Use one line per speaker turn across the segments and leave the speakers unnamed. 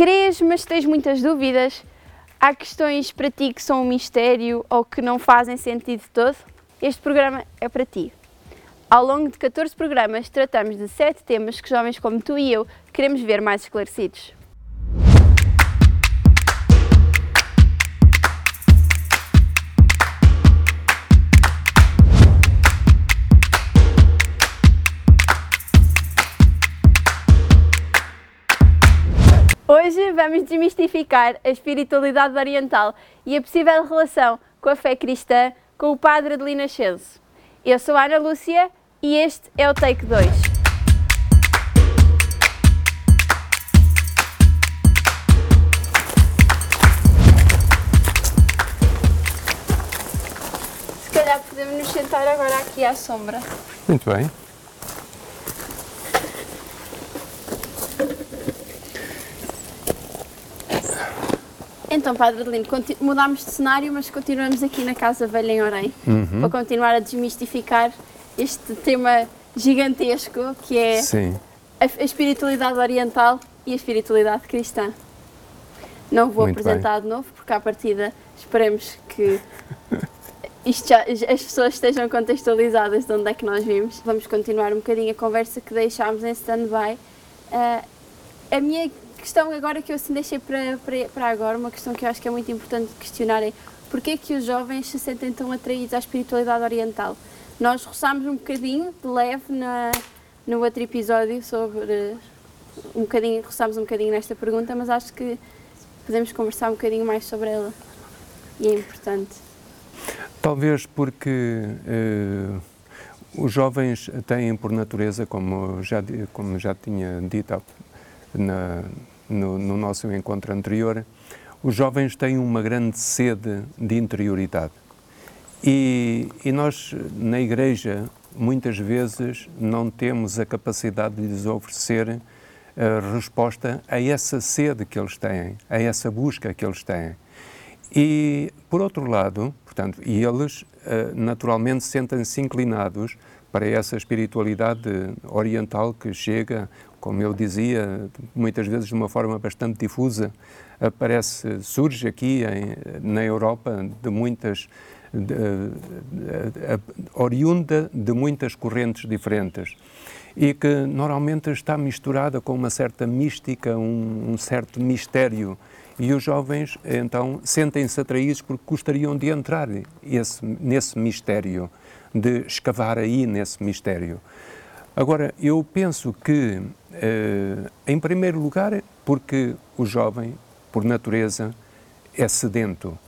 Crês, mas tens muitas dúvidas? Há questões para ti que são um mistério ou que não fazem sentido todo? Este programa é para ti. Ao longo de 14 programas, tratamos de 7 temas que jovens como tu e eu queremos ver mais esclarecidos. Hoje vamos desmistificar a espiritualidade oriental e a possível relação com a fé cristã com o padre Adelina Nascenso. Eu sou Ana Lúcia e este é o Take 2. Se calhar podemos nos sentar agora aqui à sombra.
Muito bem.
Então, Padre Adelino, mudámos de cenário, mas continuamos aqui na Casa Velha em Orem
Uhum.
para continuar a desmistificar este tema gigantesco que é
Sim.
a, a espiritualidade oriental e a espiritualidade cristã. Não vou
Muito
apresentar de novo, porque à partida esperemos que já- as pessoas estejam contextualizadas de onde é que nós vimos. Vamos continuar um bocadinho a conversa que deixámos em stand-by. Ah, a minha questão agora que eu assim deixei para, para, para agora, uma questão que eu acho que é muito importante questionar é porquê que os jovens se sentem tão atraídos à espiritualidade oriental? Nós roçámos um bocadinho de leve na, no outro episódio sobre um bocadinho, roçámos um bocadinho nesta pergunta, mas acho que podemos conversar um bocadinho mais sobre ela. E é importante.
Talvez porque eh, os jovens têm por natureza, como já, como já tinha dito na- no, no nosso encontro anterior, os jovens têm uma grande sede de interioridade. E, e nós, na Igreja, muitas vezes não temos a capacidade de lhes oferecer a resposta a essa sede que eles têm, a essa busca que eles têm. E, por outro lado, portanto, e eles eh, naturalmente sentem-se inclinados para essa espiritualidade oriental que chega, como eu dizia, muitas vezes de uma forma bastante difusa, aparece, surge aqui em, na Europa de muitas, de, de- de- oriunda de muitas correntes diferentes e que normalmente está misturada com uma certa mística, um, um certo mistério. E os jovens, então, sentem-se atraídos porque gostariam de entrar esse, nesse mistério, de escavar aí nesse mistério. Agora, eu penso que, eh, em primeiro lugar, porque o jovem, por natureza, é sedento.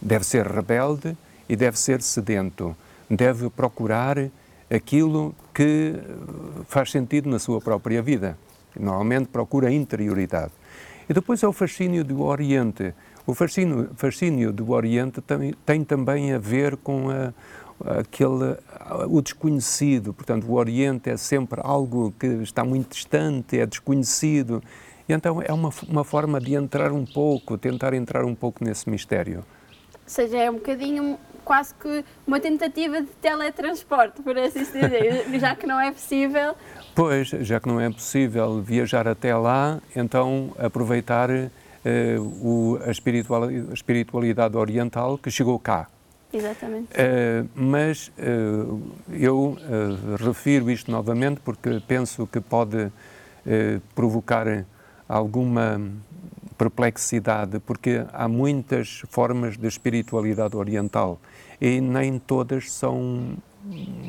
Deve ser rebelde e deve ser sedento. Deve procurar aquilo que eh, faz sentido na sua própria vida. Normalmente procura interioridade. E depois é o fascínio do Oriente. O fascínio, fascínio do Oriente tem, tem também a ver com a, aquele, o desconhecido. Portanto, o Oriente é sempre algo que está muito distante, é desconhecido. E então é uma, uma forma de entrar um pouco, tentar entrar um pouco nesse mistério.
Ou seja, é um bocadinho quase que uma tentativa de teletransporte, por assim dizer, já que não é possível.
Pois, já que não é possível viajar até lá, então aproveitar eh, o, a, espiritualidade, a espiritualidade oriental que chegou cá.
Exatamente.
Eh, mas eh, eu eh, refiro isto novamente porque penso que pode provocar alguma perplexidade, porque há muitas formas de espiritualidade oriental e nem todas são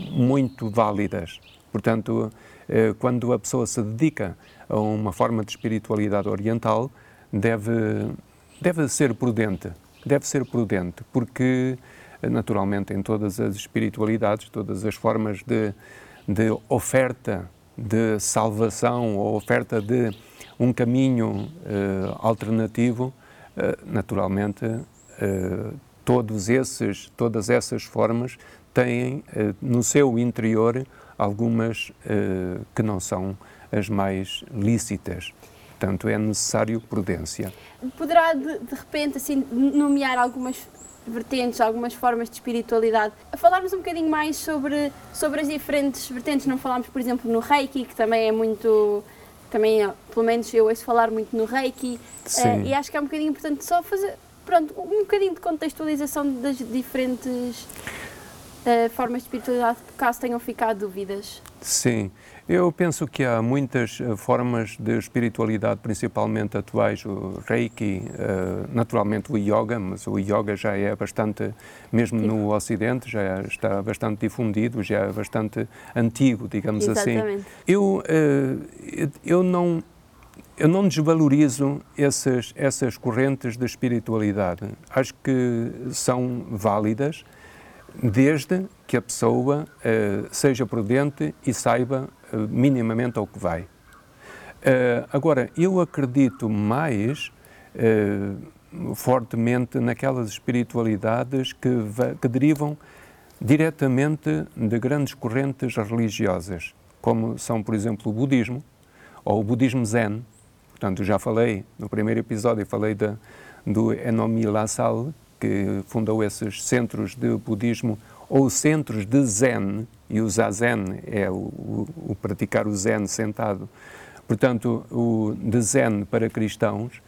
muito válidas. Portanto, quando a pessoa se dedica a uma forma de espiritualidade oriental, deve, deve ser prudente. Deve ser prudente, porque naturalmente em todas as espiritualidades, todas as formas de, de oferta de salvação ou oferta de um caminho eh, alternativo, eh, naturalmente eh, todos esses, todas essas formas têm no seu interior algumas que não são as mais lícitas. Portanto, é necessário prudência.
Poderá, de, de repente, assim, nomear algumas vertentes, algumas formas de espiritualidade. A falarmos um bocadinho mais sobre, sobre as diferentes vertentes. Não falámos, por exemplo, no Reiki, que também é muito também, pelo menos eu ouço falar muito no Reiki, uh, e acho que é um bocadinho importante só fazer, pronto, um bocadinho de contextualização das diferentes uh, formas de espiritualidade, caso tenham ficado dúvidas.
Sim, eu penso que há muitas uh, formas de espiritualidade, principalmente atuais, o Reiki, uh, naturalmente o Yoga, mas o Yoga já é bastante, mesmo Sim. no Ocidente, já está bastante difundido, já é bastante antigo, digamos assim. Exatamente. assim. Eu, uh, eu não eu não desvalorizo essas, essas correntes de espiritualidade. Acho que são válidas, desde que a pessoa uh, seja prudente e saiba uh, minimamente ao que vai. Uh, agora, eu acredito mais fortemente naquelas espiritualidades que, que derivam diretamente de grandes correntes religiosas, como são, por exemplo, o budismo ou o budismo zen. Portanto, já falei no primeiro episódio, falei da, do Enomi Lassal, que fundou esses centros de budismo ou centros de zen, e o zazen é o, o, o praticar o zen sentado, portanto, o de zen para cristãos,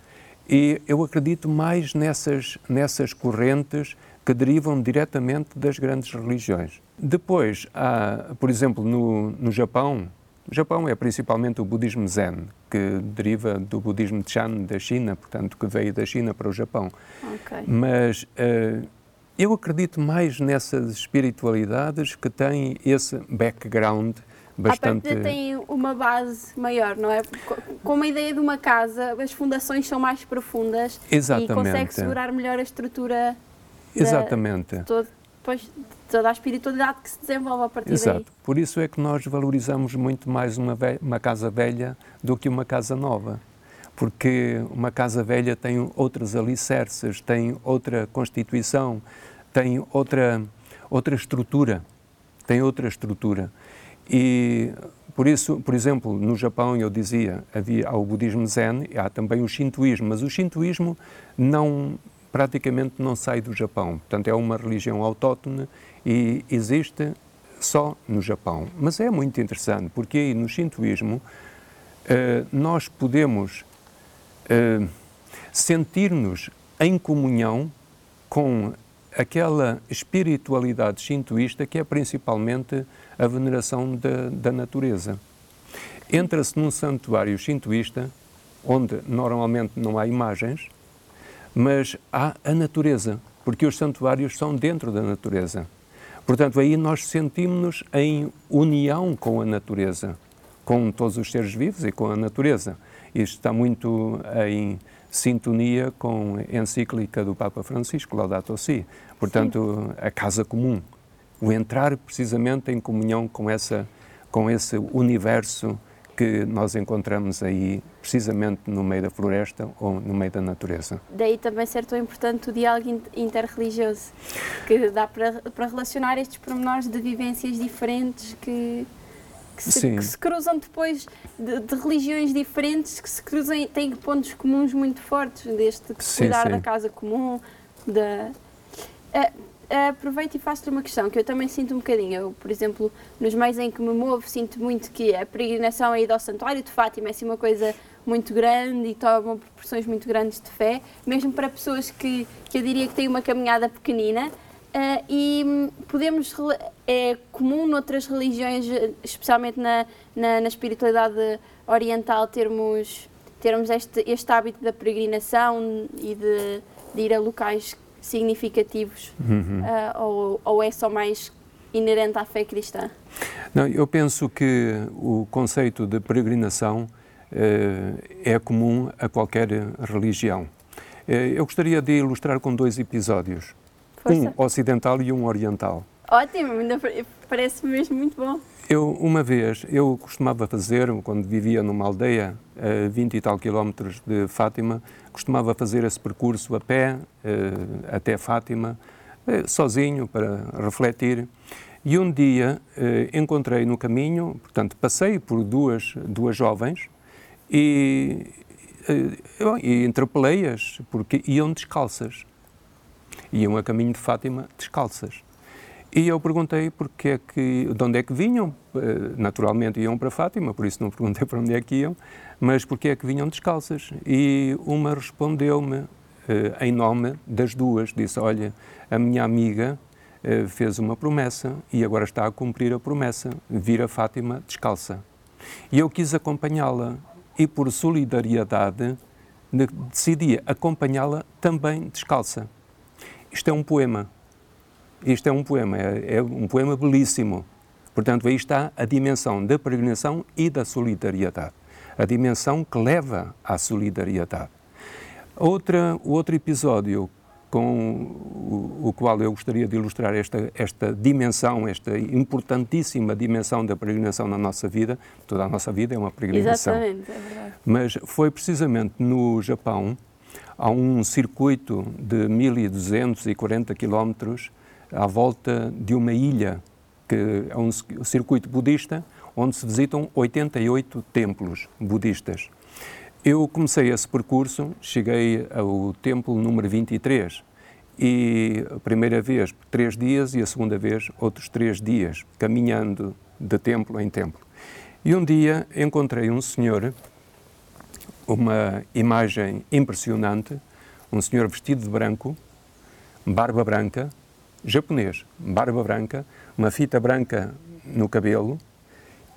e eu acredito mais nessas, nessas correntes que derivam diretamente das grandes religiões. Depois, há, por exemplo, no, no Japão, o Japão é principalmente o budismo Zen, que deriva do budismo Chan da China, portanto, que veio da China para o Japão. Okay. Mas uh, eu acredito mais nessas espiritualidades que têm esse background bastante.
A tem uma base maior, não é? Com a ideia de uma casa, as fundações são mais profundas
Exatamente.
e consegue segurar melhor a estrutura.
Exatamente.
Todo, depois toda a espiritualidade que se desenvolve a partir
Exato.
daí.
Por isso é que nós valorizamos muito mais uma, uma casa velha do que uma casa nova. Porque uma casa velha tem outros alicerces, tem outra constituição, tem outra, outra estrutura. Tem outra estrutura. E por isso, por exemplo, no Japão, eu dizia, havia o budismo zen, há também o shintoísmo, mas o shintoísmo não praticamente não sai do Japão. Portanto, é uma religião autóctone e existe só no Japão. Mas é muito interessante, porque aí no Shintoísmo eh, nós podemos eh, sentir-nos em comunhão com aquela espiritualidade shintoísta que é principalmente a veneração da, da natureza. Entra-se num santuário shintoísta, onde normalmente não há imagens, mas há a natureza, porque os santuários são dentro da natureza. Portanto, aí nós sentimos-nos em união com a natureza, com todos os seres vivos e com a natureza. Isto está muito em sintonia com a encíclica do Papa Francisco, Laudato Si. Portanto, Sim. a casa comum, o entrar precisamente em comunhão com essa com esse universo que nós encontramos aí precisamente no meio da floresta ou no meio da natureza.
Daí também ser tão importante o diálogo interreligioso, que dá para, para relacionar estes pormenores de vivências diferentes que, que, se, que se, cruzam depois de, de, religiões diferentes, que se cruzam, têm pontos comuns muito fortes, deste cuidar sim. da casa comum, da... Uh, aproveito e faço-lhe uma questão que eu também sinto um bocadinho. Eu, por exemplo, nos meios em que me movo, sinto muito que a peregrinação a ir ao Santuário de Fátima é assim uma coisa muito grande e toma proporções muito grandes de fé, mesmo para pessoas que, que eu diria que têm uma caminhada pequenina. Uh, e podemos, é comum noutras religiões, especialmente na, na, na espiritualidade oriental, termos, termos este, este hábito da peregrinação e de, de ir a locais significativos uhum. uh, ou, ou é só mais inerente à fé cristã?
Não, eu penso que o conceito de peregrinação uh, é comum a qualquer religião. Uh, eu gostaria de ilustrar com dois episódios, Força. um ocidental e um oriental.
Ótimo, parece mesmo muito bom.
Eu, uma vez, eu costumava fazer, quando vivia numa aldeia a 20 e tal quilómetros de Fátima, costumava fazer esse percurso a pé eh, até Fátima, eh, sozinho, para refletir. E um dia eh, encontrei no caminho, portanto, passei por duas, duas jovens e, e interpelei-as porque iam descalças. Iam a caminho de Fátima descalças. E eu perguntei porque é que, de onde é que vinham. Eh, naturalmente iam para Fátima, por isso não perguntei para onde é que iam, mas porque é que vinham descalças. E uma respondeu-me eh, em nome das duas, disse: Olha, a minha amiga eh, fez uma promessa e agora está a cumprir a promessa, vir a Fátima descalça. E eu quis acompanhá-la e, por solidariedade, decidi acompanhá-la também descalça. Isto é um poema isto é um poema, é, é um poema belíssimo. Portanto, aí está a dimensão da peregrinação e da solidariedade. A dimensão que leva à solidariedade. Outra, outro episódio com o, o, qual eu gostaria de ilustrar esta, esta dimensão, esta importantíssima dimensão da peregrinação na nossa vida, toda a nossa vida é uma peregrinação.
Exatamente, é verdade.
Mas foi precisamente no Japão, há um circuito de 1240 quilómetros à volta de uma ilha, que é um circuito budista, onde se visitam 88 templos budistas. Eu comecei esse percurso, cheguei ao templo número 23 e a primeira vez três dias e a segunda vez outros três dias, caminhando de templo em templo. E um dia encontrei um senhor, uma imagem impressionante, um senhor vestido de branco, barba branca, japonês, barba branca, uma fita branca no cabelo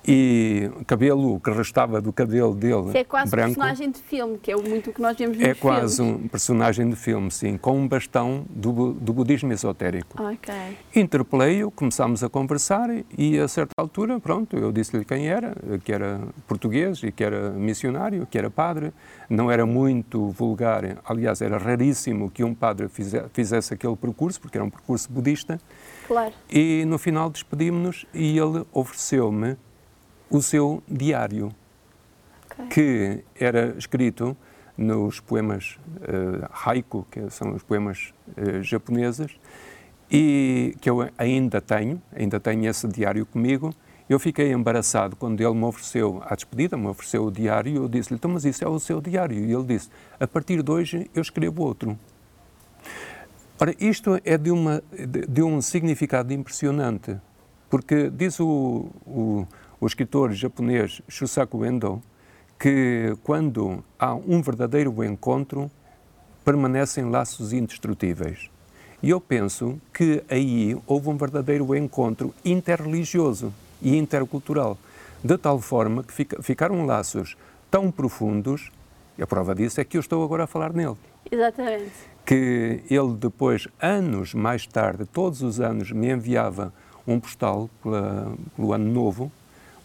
e cabelo que restava do cabelo dele
Isso é quase
branco,
um personagem de filme, que é muito o que nós vemos nos
É quase
filmes.
um personagem de filme, sim, com um bastão do, do budismo esotérico.
Ok.
Interpelei-o, começámos a conversar e a certa altura, pronto, eu disse-lhe quem era, que era português e que era missionário, que era padre. Não era muito vulgar, aliás, era raríssimo que um padre fizesse aquele percurso, porque era um percurso budista.
Claro.
E no final despedimos-nos e ele ofereceu-me o seu diário, okay. que era escrito nos poemas uh, haiku, que são os poemas uh, japoneses, e que eu ainda tenho, ainda tenho esse diário comigo. Eu fiquei embaraçado quando ele me ofereceu, à despedida, me ofereceu o diário, eu disse-lhe, então, mas isso é o seu diário. E ele disse, a partir de hoje eu escrevo outro. Ora, isto é de, uma, de, de um significado impressionante, porque diz o, o o escritor japonês Shusaku Endo, que quando há um verdadeiro encontro, permanecem laços indestrutíveis. E eu penso que aí houve um verdadeiro encontro interreligioso e intercultural, de tal forma que fica, ficaram laços tão profundos, e a prova disso é que eu estou agora a falar nele.
Exatamente.
Que ele depois, anos mais tarde, todos os anos, me enviava um postal pela, pelo ano novo,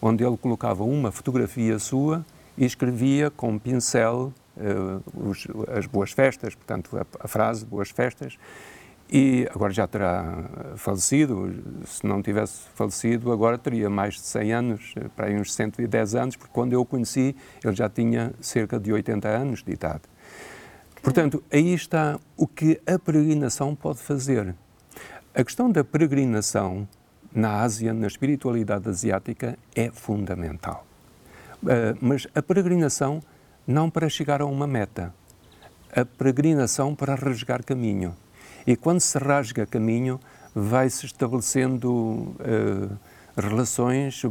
onde ele colocava uma fotografia sua e escrevia com pincel uh, os, as boas festas, portanto, a, a, frase boas festas. E agora já terá falecido, se não tivesse falecido, agora teria mais de 100 anos, eh, para aí uns 110 anos, porque quando eu o conheci, ele já tinha cerca de 80 anos de idade. Portanto, aí está o que a peregrinação pode fazer. A questão da peregrinação na Ásia, na espiritualidade asiática, é fundamental. Uh, mas a peregrinação não para chegar a uma meta, a peregrinação para rasgar caminho. E quando se rasga caminho, vai-se estabelecendo uh, relações,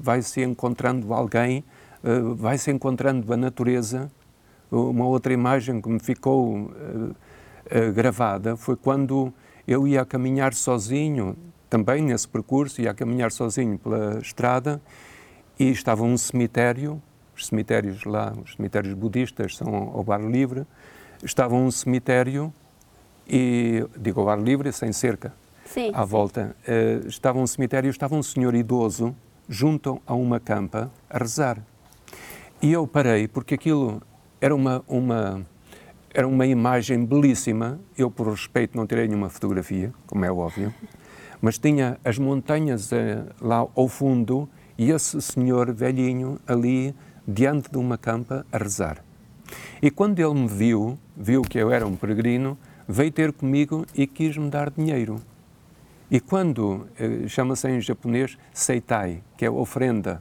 vai-se encontrando alguém, uh, vai-se encontrando a natureza. Uma outra imagem que me ficou gravada foi quando eu ia caminhar sozinho também nesse percurso, ia a caminhar sozinho pela estrada e estava um cemitério, os cemitérios lá, os cemitérios budistas são ao bar livre, estava um cemitério e, digo ao ar livre, sem cerca,
sim,
à volta, uh, estava um cemitério e estava um senhor idoso junto a uma campa a rezar. E eu parei porque aquilo era uma, uma, era uma imagem belíssima. Eu, por respeito, não tirei nenhuma fotografia, como é óbvio mas tinha as montanhas eh, lá ao fundo e esse senhor velhinho ali diante de uma campa a rezar. E quando ele me viu, viu que eu era um peregrino, veio ter comigo e quis me dar dinheiro. E quando, eh, chama-se em japonês seitai, que é ofrenda,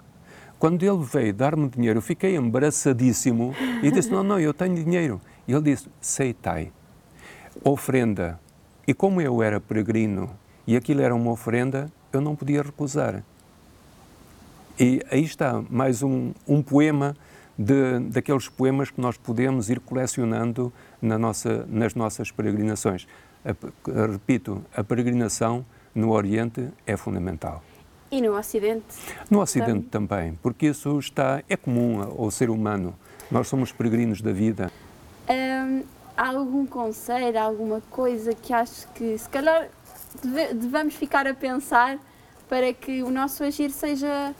quando ele veio dar-me dinheiro, eu fiquei embaraçadíssimo e disse: Não, não, eu tenho dinheiro. E ele disse: Seitai, ofrenda. E como eu era peregrino e aquilo era uma oferenda, eu não podia recusar. E aí está mais um, um poema de, daqueles poemas que nós podemos ir colecionando na nossa, nas nossas peregrinações. A, repito, a peregrinação no Oriente é fundamental.
E no Ocidente?
No Ocidente também, também porque isso está, é comum ao ser humano. Nós somos peregrinos da vida.
Hum, há algum conselho, alguma coisa que acho que se calhar deve, devemos ficar a pensar para que o nosso agir seja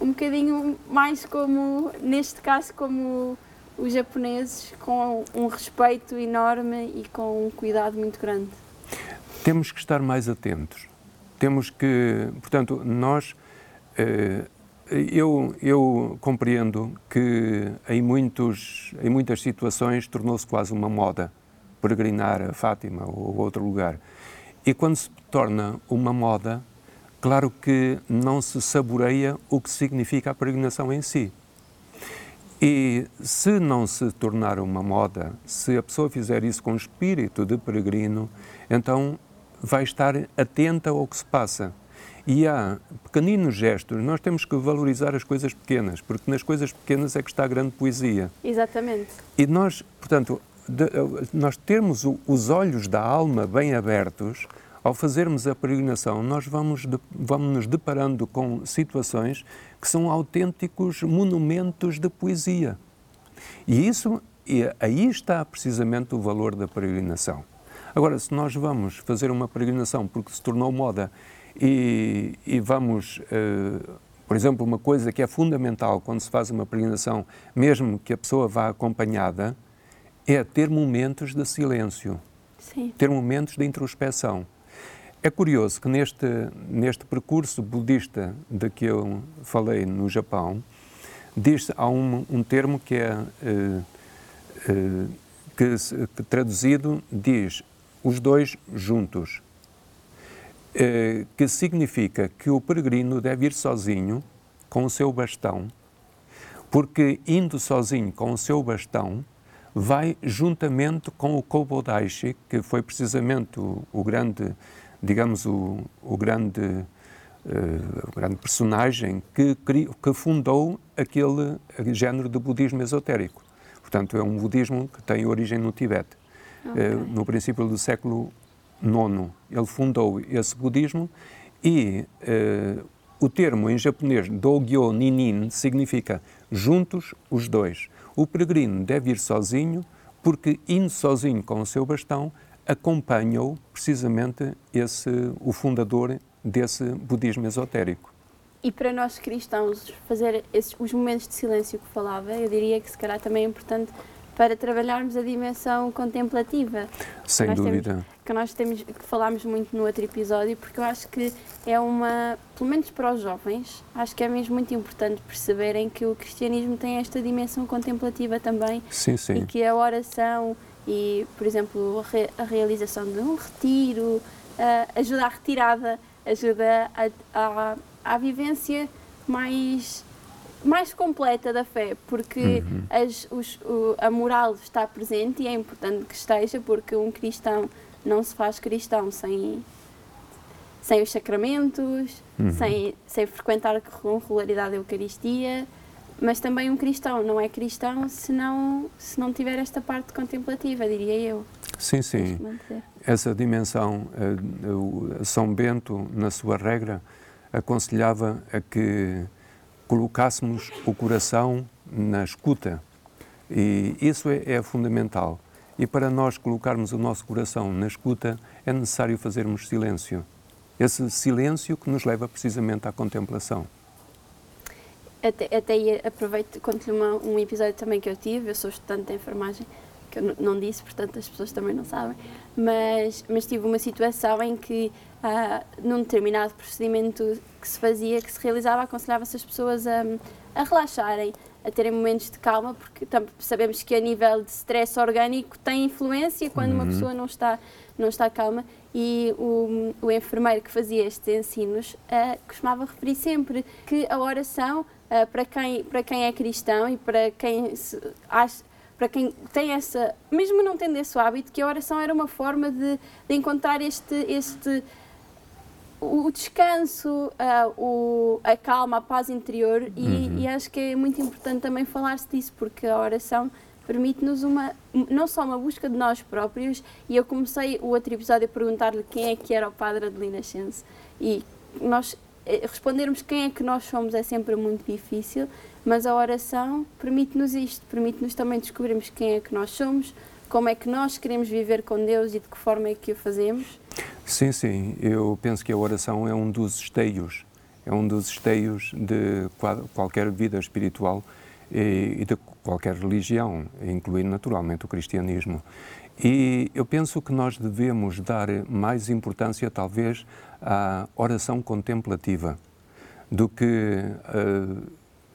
um bocadinho mais como, neste caso, como os japoneses, com um respeito enorme e com um cuidado muito grande?
Temos que estar mais atentos. Temos que, portanto, nós eh, eu, eu, compreendo que em, muitos, em muitas situações tornou-se quase uma moda peregrinar a Fátima ou outro lugar. E quando se torna uma moda, claro que não se saboreia o que significa a peregrinação em si. E se não se tornar uma moda, se a pessoa fizer isso com espírito de peregrino, então vai estar atenta ao que se passa e há pequeninos gestos, nós temos que valorizar as coisas pequenas, porque nas coisas pequenas é que está a grande poesia.
Exatamente.
E nós, portanto, de, nós termos os olhos da alma bem abertos, ao fazermos a peregrinação, nós vamos, de, vamos nos deparando com situações que são autênticos monumentos de poesia. E isso, e aí está precisamente o valor da peregrinação. Agora, se nós vamos fazer uma peregrinação porque se tornou moda e, e vamos, uh, por exemplo, uma coisa que é fundamental quando se faz uma peregrinação, mesmo que a pessoa vá acompanhada, é ter momentos de silêncio,
Sim.
ter momentos de introspeção. É curioso que neste, neste percurso budista de que eu falei no Japão, diz há um, um termo que é uh, uh, que, que traduzido diz os dois juntos. Eh, que significa que o peregrino deve ir sozinho com o seu bastão, porque indo sozinho com o seu bastão, vai juntamente com o Kobodaishi, que foi precisamente o, o grande, digamos, o, o grande, uh, o grande personagem que, que fundou aquele género de budismo esotérico. Portanto, é um budismo que tem origem no Tibete, okay. uh, no princípio do século IX. Ele fundou esse budismo e uh, o termo em japonês Dogyo Ninin significa juntos os dois. O peregrino deve ir sozinho porque indo sozinho com o seu bastão acompanhou precisamente esse o fundador desse budismo esotérico.
E para nós cristãos fazer esses, os momentos de silêncio que falava, eu diria que se calhar também é importante para trabalharmos a dimensão contemplativa.
Sem
que
dúvida.
Que nós temos, que falámos muito no outro episódio, porque eu acho que é uma, pelo menos para os jovens, acho que é mesmo muito importante perceberem que o cristianismo tem esta dimensão contemplativa também.
Sim, sim.
E que a oração e, por exemplo, a, re, a realização de um retiro, ajuda à retirada, ajuda à vivência mais mais completa da fé, porque uhum. as, os, o, a moral está presente e é importante que esteja, porque um cristão não se faz cristão sem, sem os sacramentos, uhum. sem, sem frequentar com regularidade a Eucaristia, mas também um cristão não é cristão se não, se não tiver esta parte contemplativa, diria eu.
Sim, sim. Essa dimensão, uh, São Bento, na sua regra, aconselhava a que colocássemos o coração na escuta. E isso é, é, fundamental. E para nós colocarmos o nosso coração na escuta, é necessário fazermos silêncio. Esse silêncio que nos leva precisamente à contemplação.
Até, até aproveito, conto-lhe um episódio também que eu tive. Eu sou estudante de enfermagem, que eu não disse, portanto as pessoas também não sabem. Mas, mas tive uma situação em que uh, num determinado procedimento que se fazia, que se realizava, aconselhava-se as pessoas a, a relaxarem, a terem momentos de calma, porque sabemos que a nível de stress orgânico tem influência quando uhum. uma pessoa não está, não está calma. E o, o enfermeiro que fazia estes ensinos uh, costumava referir sempre que a oração, uh, para, quem, para quem é cristão e para quem se acha, para quem tem essa, mesmo não tendo esse hábito, que a oração era uma forma de, de encontrar este, este o descanso, uh, o, a calma, a paz interior e, uhum. e, acho que é muito importante também falar-se disso porque a oração permite-nos uma não só uma busca de nós próprios e eu comecei o outro episódio a perguntar-lhe quem é que era o padre Adelina Chance e nós eh, respondermos quem é que nós somos é sempre muito difícil mas a oração permite-nos isto permite-nos também descobrirmos quem é que nós somos como é que nós queremos viver com Deus e de que forma é que o fazemos
sim sim eu penso que a oração é um dos esteios é um dos esteios de qualquer vida espiritual e de qualquer religião, incluindo naturalmente o cristianismo. E eu penso que nós devemos dar mais importância, talvez, à oração contemplativa do que uh,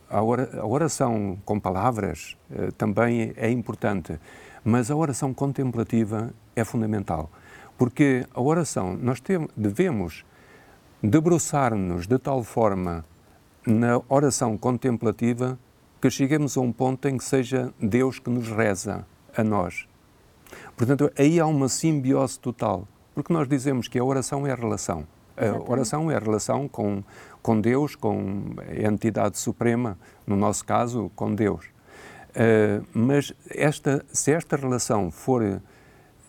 a oração com palavras uh, também é importante, mas a oração contemplativa é fundamental, porque a oração nós devemos debruçar-nos de tal forma na oração contemplativa que cheguemos a um ponto em que seja Deus que nos reza a nós. Portanto, aí há uma simbiose total, porque nós dizemos que a oração é a relação. A oração é a relação com, com Deus, com a entidade suprema, no nosso caso, com Deus. Uh, mas esta, se esta relação for.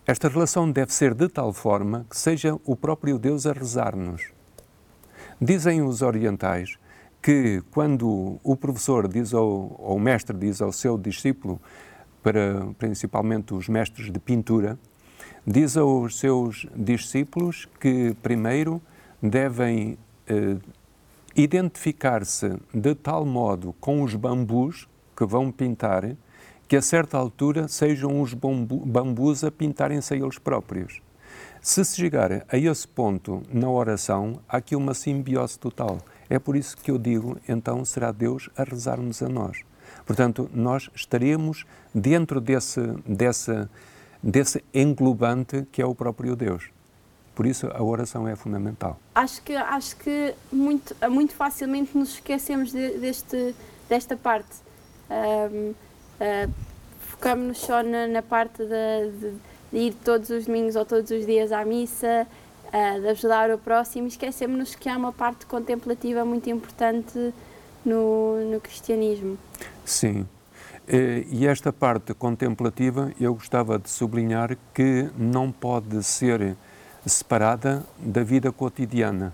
Esta relação deve ser de tal forma que seja o próprio Deus a rezar-nos. Dizem os orientais que quando o professor diz ao, ou o mestre diz ao seu discípulo, para principalmente os mestres de pintura, diz aos seus discípulos que primeiro devem eh, identificar-se de tal modo com os bambus que vão pintar que a certa altura sejam os bambus a pintarem-se a eles próprios. Se se chegar a esse ponto na oração, há aqui uma simbiose total. É por isso que eu digo, então será Deus a rezar-nos a nós. Portanto, nós estaremos dentro desse, desse, desse englobante que é o próprio Deus. Por isso a oração é fundamental.
Acho que, acho que muito, muito facilmente nos esquecemos de, deste, desta parte. Um, uh, Focamos-nos só na, na parte de, de, de, ir todos os domingos ou todos os dias à missa, uh, de ajudar o próximo e esquecemos-nos que há uma parte contemplativa muito importante no, no cristianismo.
Sim. Eh, e esta parte contemplativa eu gostava de sublinhar que não pode ser separada da vida cotidiana,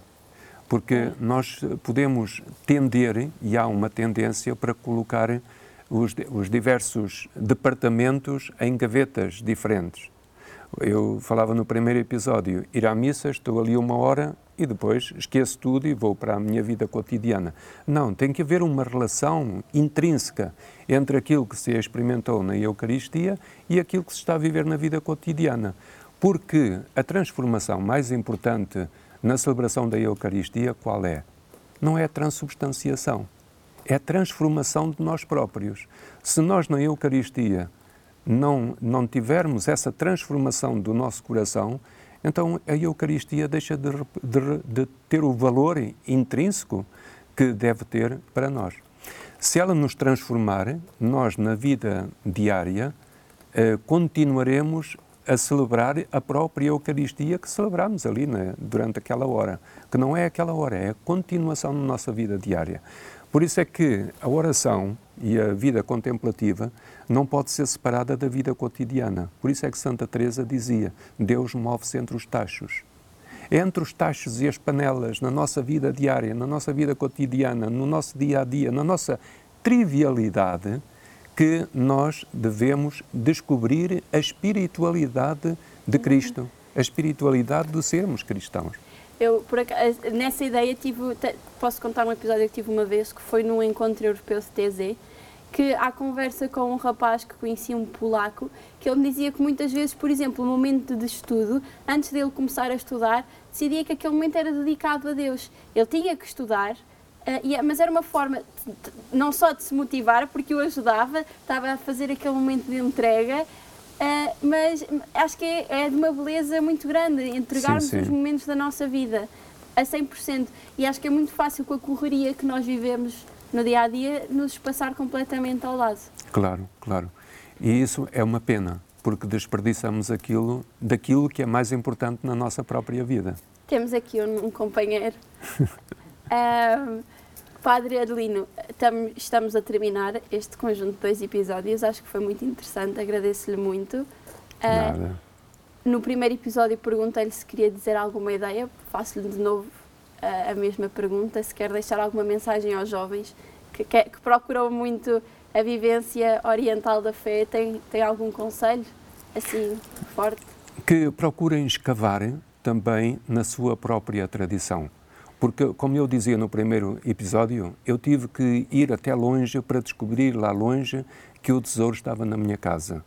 porque nós podemos tender, e há uma tendência para colocar os, os diversos departamentos em gavetas diferentes. Eu falava no primeiro episódio, ir à missa, estou ali uma hora e depois esqueço tudo e vou para a minha vida cotidiana. Não, tem que haver uma relação intrínseca entre aquilo que se experimentou na Eucaristia e aquilo que se está a viver na vida cotidiana. Porque a transformação mais importante na celebração da Eucaristia, qual é? Não é a transubstanciação, é a transformação de nós próprios. Se nós na Eucaristia não, não tivermos essa transformação do nosso coração, então a Eucaristia deixa de, de, de, ter o valor intrínseco que deve ter para nós. Se ela nos transformar, nós na vida diária eh, continuaremos a celebrar a própria Eucaristia que celebramos ali né, durante aquela hora, que não é aquela hora, é a continuação da nossa vida diária. Por isso é que a oração e a vida contemplativa não pode ser separada da vida cotidiana. Por isso é que Santa Teresa dizia: Deus move-se entre os tachos. Entre os tachos e as panelas, na nossa vida diária, na nossa vida cotidiana, no nosso dia a dia, na nossa trivialidade, que nós devemos descobrir a espiritualidade de Cristo, a espiritualidade de sermos cristãos.
Eu, acaso, nessa ideia, tive, posso contar um episódio que tive uma vez, que foi no Encontro Europeu CTZ, que há conversa com um rapaz que conhecia um polaco, que ele me dizia que muitas vezes, por exemplo, no momento de estudo, antes dele começar a estudar, decidia que aquele momento era dedicado a Deus. Ele tinha que estudar, Uh, mas era uma forma de, não só de se motivar, porque o ajudava, estava a fazer aquele momento de entrega, Uh, mas acho que é, é, de uma beleza muito grande entregarmos sim, sim. os momentos da nossa vida a 100%. E acho que é muito fácil com a correria que nós vivemos no dia a dia nos passar completamente ao lado.
Claro, claro. E isso é uma pena, porque desperdiçamos aquilo daquilo que é mais importante na nossa própria vida.
temos aqui um, um companheiro. um, Padre Adelino, tam, estamos a terminar este conjunto de dois episódios. Acho que foi muito interessante, agradeço-lhe muito. Uh,
Nada.
No primeiro episódio perguntei-lhe se queria dizer alguma ideia, faço-lhe de novo uh, a mesma pergunta, se quer deixar alguma mensagem aos jovens que, que, que procuram muito a vivência oriental da fé, tem, tem algum conselho assim forte?
Que procurem escavar também na sua própria tradição. Porque, como eu dizia no primeiro episódio, eu tive que ir até longe para descobrir lá longe que o tesouro estava na minha casa.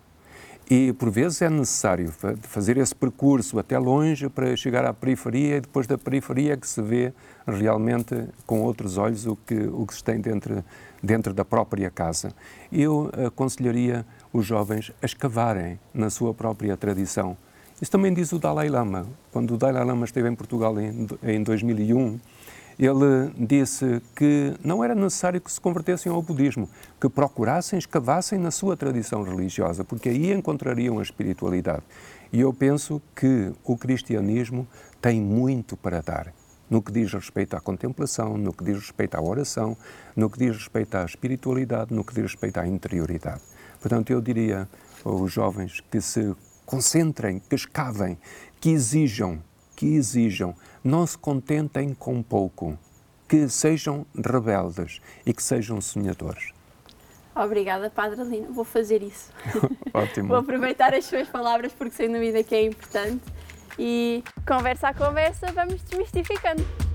E por vezes é necessário fazer esse percurso até longe para chegar à periferia e depois da periferia é que se vê realmente com outros olhos o que, o que se tem dentro, dentro da própria casa. Eu aconselharia os jovens a escavarem na sua própria tradição. Isso também diz o Dalai Lama. Quando o Dalai Lama esteve em Portugal em, em 2001, ele disse que não era necessário que se convertessem ao budismo, que procurassem, escavassem na sua tradição religiosa, porque aí encontrariam a espiritualidade. E eu penso que o cristianismo tem muito para dar no que diz respeito à contemplação, no que diz respeito à oração, no que diz respeito à espiritualidade, no que diz respeito à interioridade. Portanto, eu diria aos jovens que se concentrem, que escavem, que exijam, que exijam, não se contentem com pouco, que sejam rebeldes e que sejam sonhadores.
Obrigada, Padre Lino. Vou fazer isso.
Ótimo.
Vou aproveitar as suas palavras porque sem dúvida que é importante. E conversa a conversa, vamos desmistificando.